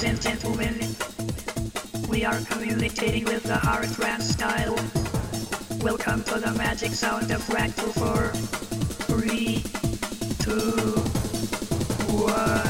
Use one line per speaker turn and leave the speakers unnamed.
Ladies and gentlemen, we are communicating with the hard trance style. Welcome to the magic sound of Fractal 4,
3, 2, 1.